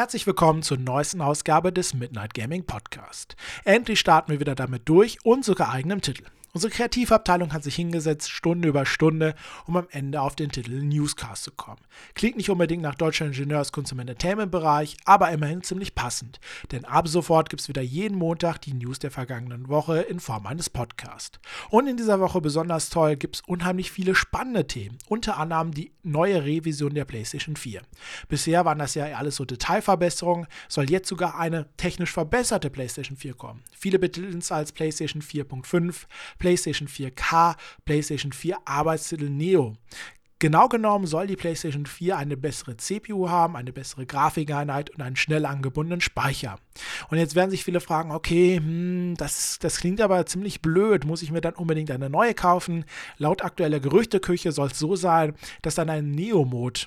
Herzlich willkommen zur neuesten Ausgabe des Midnight Gaming Podcast. Endlich starten wir wieder damit durch und sogar eigenem Titel. Unsere Kreativabteilung hat sich hingesetzt, Stunde über Stunde, um am Ende auf den Titel Newscast zu kommen. Klingt nicht unbedingt nach deutscher Ingenieurskunst im Entertainment-Bereich, aber immerhin ziemlich passend. Denn ab sofort gibt es wieder jeden Montag die News der vergangenen Woche in Form eines Podcasts. Und in dieser Woche besonders toll gibt es unheimlich viele spannende Themen, unter anderem die neue Revision der PlayStation 4. Bisher waren das ja alles so Detailverbesserungen, soll jetzt sogar eine technisch verbesserte PlayStation 4 kommen. Viele betiteln es als PlayStation 4.5, PlayStation 4K, PlayStation 4 Arbeitstitel Neo. Genau genommen soll die PlayStation 4 eine bessere CPU haben, eine bessere Grafikeinheit und einen schnell angebundenen Speicher. Und jetzt werden sich viele fragen, okay, hm, das, das klingt aber ziemlich blöd, muss ich mir dann unbedingt eine neue kaufen? Laut aktueller Gerüchteküche soll es so sein, dass dann ein Neo-Mode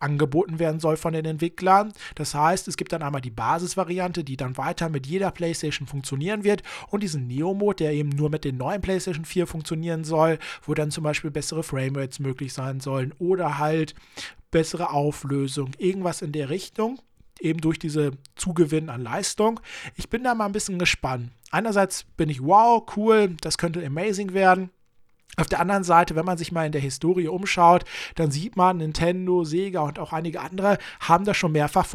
angeboten werden soll von den Entwicklern. Das heißt, es gibt dann einmal die Basisvariante, die dann weiter mit jeder PlayStation funktionieren wird und diesen Neo-Mode, der eben nur mit den neuen PlayStation 4 funktionieren soll, wo dann zum Beispiel bessere Framerates möglich sein sollen oder halt bessere Auflösung, irgendwas in der Richtung eben durch diese Zugewinn an Leistung. Ich bin da mal ein bisschen gespannt. Einerseits bin ich, wow, cool, das könnte amazing werden. Auf der anderen Seite, wenn man sich mal in der Historie umschaut, dann sieht man, Nintendo, Sega und auch einige andere haben das schon mehrfach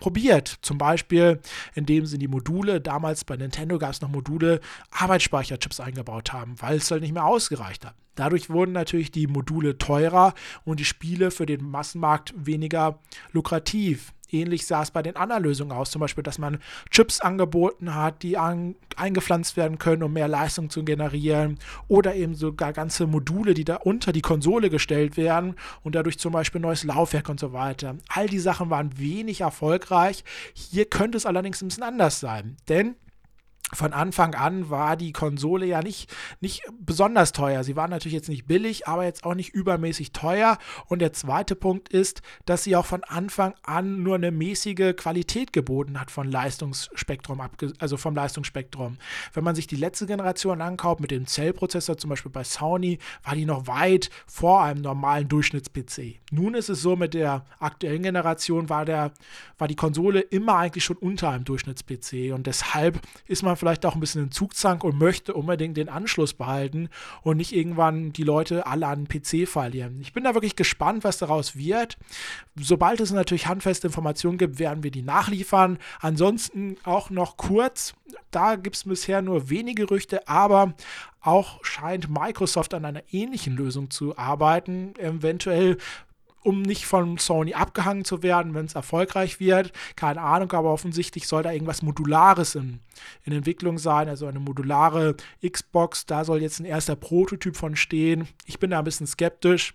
probiert. Zum Beispiel, indem sie die Module, damals bei Nintendo gab es noch Module, Arbeitsspeicherchips eingebaut haben, weil es halt nicht mehr ausgereicht hat. Dadurch wurden natürlich die Module teurer und die Spiele für den Massenmarkt weniger lukrativ. Ähnlich sah es bei den anderen Lösungen aus, zum Beispiel, dass man Chips angeboten hat, die an, eingepflanzt werden können, um mehr Leistung zu generieren, oder eben sogar ganze Module, die da unter die Konsole gestellt werden und dadurch zum Beispiel neues Laufwerk und so weiter. All die Sachen waren wenig erfolgreich. Hier könnte es allerdings ein bisschen anders sein, denn von Anfang an war die Konsole ja nicht, nicht besonders teuer. Sie war natürlich jetzt nicht billig, aber jetzt auch nicht übermäßig teuer. Und der zweite Punkt ist, dass sie auch von Anfang an nur eine mäßige Qualität geboten hat von Leistungsspektrum, also vom Leistungsspektrum. Wenn man sich die letzte Generation ankauft mit dem Zellprozessor, zum Beispiel bei Sony, war die noch weit vor einem normalen Durchschnitts-PC. Nun ist es so, mit der aktuellen Generation war, der, war die Konsole immer eigentlich schon unter einem Durchschnitts-PC. Und deshalb ist man vielleicht auch ein bisschen in Zugzank und möchte unbedingt den Anschluss behalten und nicht irgendwann die Leute alle an den PC verlieren. Ich bin da wirklich gespannt, was daraus wird. Sobald es natürlich handfeste Informationen gibt, werden wir die nachliefern. Ansonsten auch noch kurz, da gibt es bisher nur wenige Gerüchte, aber auch scheint Microsoft an einer ähnlichen Lösung zu arbeiten. Eventuell um nicht von Sony abgehangen zu werden, wenn es erfolgreich wird. Keine Ahnung, aber offensichtlich soll da irgendwas Modulares in, in Entwicklung sein, also eine modulare Xbox. Da soll jetzt ein erster Prototyp von stehen. Ich bin da ein bisschen skeptisch.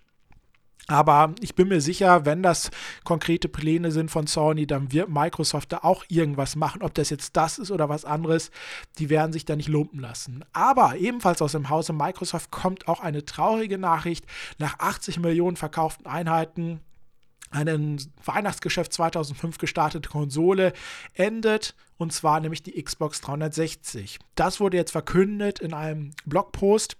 Aber ich bin mir sicher, wenn das konkrete Pläne sind von Sony, dann wird Microsoft da auch irgendwas machen. Ob das jetzt das ist oder was anderes, die werden sich da nicht lumpen lassen. Aber ebenfalls aus dem Hause Microsoft kommt auch eine traurige Nachricht. Nach 80 Millionen verkauften Einheiten einen Weihnachtsgeschäft 2005 gestartete Konsole endet und zwar nämlich die Xbox 360. Das wurde jetzt verkündet in einem Blogpost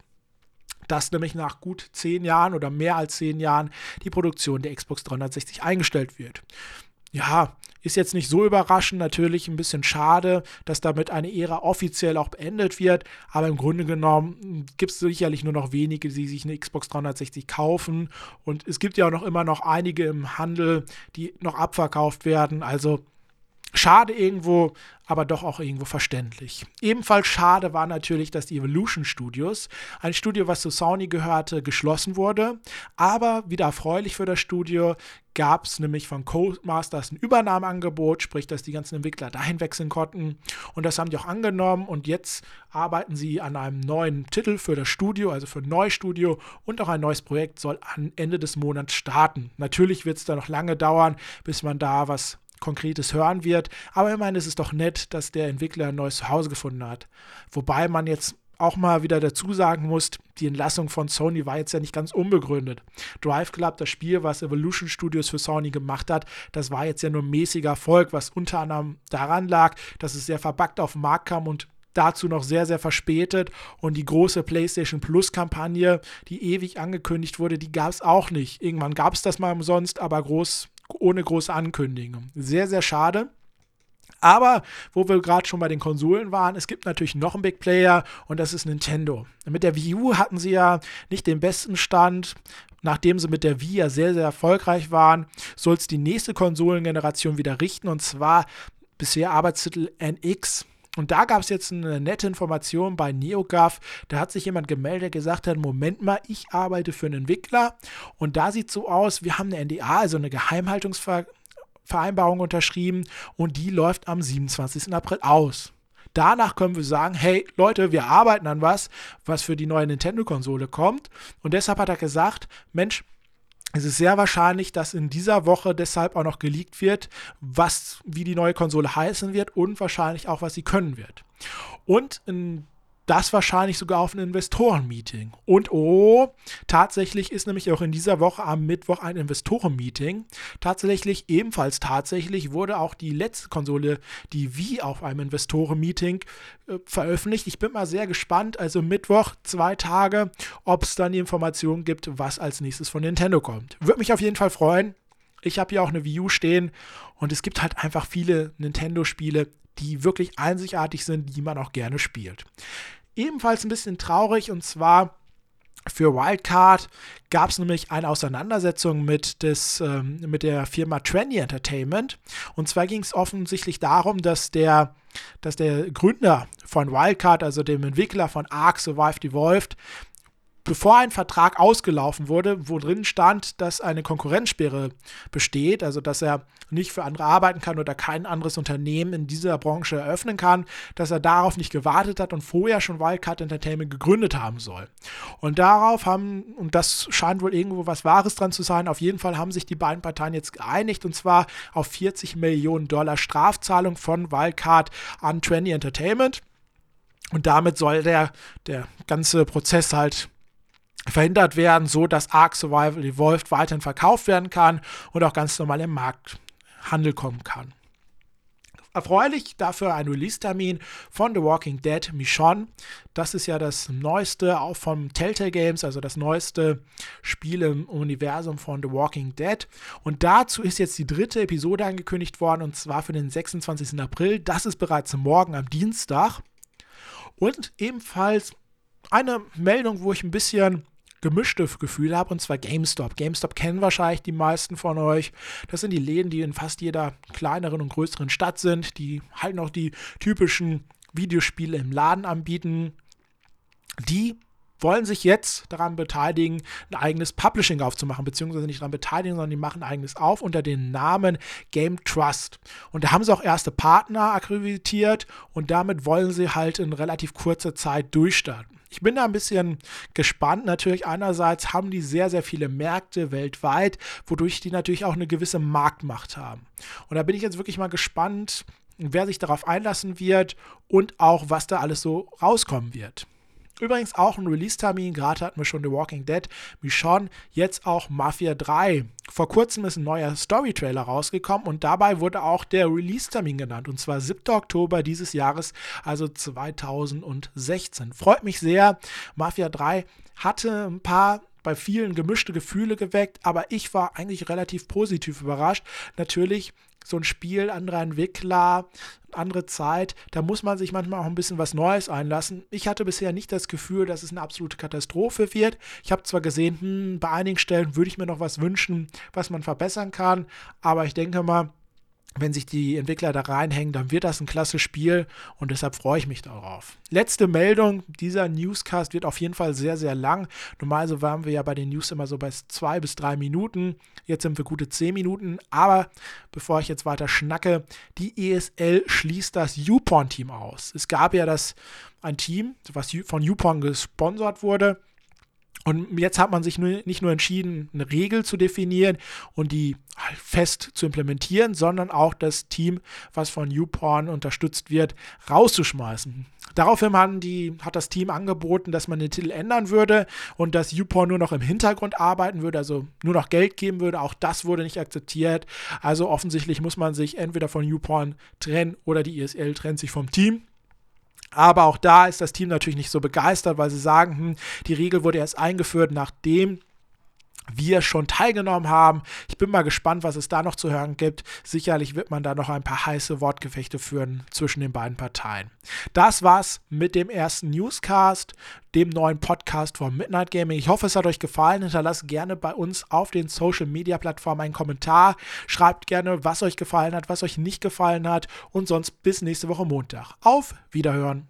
dass nämlich nach gut zehn Jahren oder mehr als zehn Jahren die Produktion der Xbox 360 eingestellt wird. Ja, ist jetzt nicht so überraschend, natürlich ein bisschen schade, dass damit eine Ära offiziell auch beendet wird, aber im Grunde genommen gibt es sicherlich nur noch wenige, die sich eine Xbox 360 kaufen und es gibt ja auch noch immer noch einige im Handel, die noch abverkauft werden, also Schade irgendwo, aber doch auch irgendwo verständlich. Ebenfalls schade war natürlich, dass die Evolution Studios, ein Studio, was zu Sony gehörte, geschlossen wurde. Aber wieder erfreulich für das Studio gab es nämlich von Codemasters ein Übernahmeangebot, sprich, dass die ganzen Entwickler dahin wechseln konnten. Und das haben die auch angenommen. Und jetzt arbeiten sie an einem neuen Titel für das Studio, also für ein neues Studio. Und auch ein neues Projekt soll am Ende des Monats starten. Natürlich wird es da noch lange dauern, bis man da was Konkretes hören wird. Aber immerhin ist es doch nett, dass der Entwickler ein neues Zuhause gefunden hat. Wobei man jetzt auch mal wieder dazu sagen muss, die Entlassung von Sony war jetzt ja nicht ganz unbegründet. Drive Club, das Spiel, was Evolution Studios für Sony gemacht hat, das war jetzt ja nur mäßiger Erfolg, was unter anderem daran lag, dass es sehr verbuggt auf den Markt kam und dazu noch sehr, sehr verspätet. Und die große PlayStation Plus-Kampagne, die ewig angekündigt wurde, die gab es auch nicht. Irgendwann gab es das mal umsonst, aber groß ohne große Ankündigung. Sehr, sehr schade. Aber wo wir gerade schon bei den Konsolen waren, es gibt natürlich noch einen Big Player und das ist Nintendo. Mit der Wii U hatten sie ja nicht den besten Stand. Nachdem sie mit der Wii ja sehr, sehr erfolgreich waren, soll es die nächste Konsolengeneration wieder richten und zwar bisher Arbeitstitel NX. Und da gab es jetzt eine nette Information bei NeoGAF. Da hat sich jemand gemeldet, der gesagt hat: Moment mal, ich arbeite für einen Entwickler. Und da sieht so aus: Wir haben eine NDA, also eine Geheimhaltungsvereinbarung unterschrieben. Und die läuft am 27. April aus. Danach können wir sagen, hey Leute, wir arbeiten an was, was für die neue Nintendo-Konsole kommt. Und deshalb hat er gesagt, Mensch, es ist sehr wahrscheinlich, dass in dieser Woche deshalb auch noch geleakt wird, was, wie die neue Konsole heißen wird und wahrscheinlich auch, was sie können wird. Und in das wahrscheinlich sogar auf ein Investoren-Meeting. Und oh, tatsächlich ist nämlich auch in dieser Woche am Mittwoch ein Investoren-Meeting. Tatsächlich, ebenfalls tatsächlich, wurde auch die letzte Konsole, die Wii, auf einem Investoren-Meeting äh, veröffentlicht. Ich bin mal sehr gespannt. Also Mittwoch, zwei Tage, ob es dann die Informationen gibt, was als nächstes von Nintendo kommt. Würde mich auf jeden Fall freuen. Ich habe hier auch eine Wii U stehen und es gibt halt einfach viele Nintendo-Spiele, die wirklich einzigartig sind, die man auch gerne spielt. Ebenfalls ein bisschen traurig und zwar für Wildcard gab es nämlich eine Auseinandersetzung mit, des, ähm, mit der Firma Trendy Entertainment. Und zwar ging es offensichtlich darum, dass der, dass der Gründer von Wildcard, also dem Entwickler von Ark Survived Evolved, bevor ein Vertrag ausgelaufen wurde, wo drin stand, dass eine Konkurrenzsperre besteht, also dass er nicht für andere arbeiten kann oder kein anderes Unternehmen in dieser Branche eröffnen kann, dass er darauf nicht gewartet hat und vorher schon Wildcard Entertainment gegründet haben soll. Und darauf haben, und das scheint wohl irgendwo was Wahres dran zu sein, auf jeden Fall haben sich die beiden Parteien jetzt geeinigt und zwar auf 40 Millionen Dollar Strafzahlung von Wildcard an Trendy Entertainment. Und damit soll der, der ganze Prozess halt verhindert werden, so dass Ark Survival Evolved weiterhin verkauft werden kann und auch ganz normal im Markthandel kommen kann. Erfreulich dafür ein Release-Termin von The Walking Dead Michonne. Das ist ja das neueste, auch vom Telltale Games, also das neueste Spiel im Universum von The Walking Dead. Und dazu ist jetzt die dritte Episode angekündigt worden, und zwar für den 26. April. Das ist bereits morgen am Dienstag. Und ebenfalls eine Meldung, wo ich ein bisschen gemischte Gefühle habe, und zwar GameStop. GameStop kennen wahrscheinlich die meisten von euch. Das sind die Läden, die in fast jeder kleineren und größeren Stadt sind, die halt noch die typischen Videospiele im Laden anbieten. Die wollen sich jetzt daran beteiligen, ein eigenes Publishing aufzumachen, beziehungsweise nicht daran beteiligen, sondern die machen ein eigenes auf unter dem Namen Game Trust. Und da haben sie auch erste Partner akkreditiert und damit wollen sie halt in relativ kurzer Zeit durchstarten. Ich bin da ein bisschen gespannt. Natürlich, einerseits haben die sehr, sehr viele Märkte weltweit, wodurch die natürlich auch eine gewisse Marktmacht haben. Und da bin ich jetzt wirklich mal gespannt, wer sich darauf einlassen wird und auch, was da alles so rauskommen wird. Übrigens auch ein Release-Termin, gerade hatten wir schon The Walking Dead, Michonne, jetzt auch Mafia 3. Vor kurzem ist ein neuer Story-Trailer rausgekommen und dabei wurde auch der Release-Termin genannt und zwar 7. Oktober dieses Jahres, also 2016. Freut mich sehr. Mafia 3 hatte ein paar bei vielen gemischte Gefühle geweckt, aber ich war eigentlich relativ positiv überrascht. Natürlich so ein Spiel, anderer Entwickler, andere Zeit, da muss man sich manchmal auch ein bisschen was Neues einlassen. Ich hatte bisher nicht das Gefühl, dass es eine absolute Katastrophe wird. Ich habe zwar gesehen, hm, bei einigen Stellen würde ich mir noch was wünschen, was man verbessern kann, aber ich denke mal, wenn sich die Entwickler da reinhängen, dann wird das ein klasse Spiel und deshalb freue ich mich darauf. Letzte Meldung, dieser Newscast wird auf jeden Fall sehr, sehr lang. Normalerweise waren wir ja bei den News immer so bei zwei bis drei Minuten. Jetzt sind wir gute zehn Minuten. Aber bevor ich jetzt weiter schnacke, die ESL schließt das YouPorn-Team aus. Es gab ja das ein Team, was von YouPorn gesponsert wurde und jetzt hat man sich nur, nicht nur entschieden, eine Regel zu definieren und die halt fest zu implementieren, sondern auch das Team, was von YouPorn unterstützt wird, rauszuschmeißen. Daraufhin die, hat das Team angeboten, dass man den Titel ändern würde und dass YouPorn nur noch im Hintergrund arbeiten würde, also nur noch Geld geben würde. Auch das wurde nicht akzeptiert. Also offensichtlich muss man sich entweder von YouPorn trennen oder die ESL trennt sich vom Team. Aber auch da ist das Team natürlich nicht so begeistert, weil sie sagen, hm, die Regel wurde erst eingeführt, nachdem wir schon teilgenommen haben. Ich bin mal gespannt, was es da noch zu hören gibt. Sicherlich wird man da noch ein paar heiße Wortgefechte führen zwischen den beiden Parteien. Das war's mit dem ersten Newscast, dem neuen Podcast von Midnight Gaming. Ich hoffe, es hat euch gefallen. Hinterlasst gerne bei uns auf den Social Media Plattformen einen Kommentar. Schreibt gerne, was euch gefallen hat, was euch nicht gefallen hat. Und sonst bis nächste Woche Montag. Auf Wiederhören.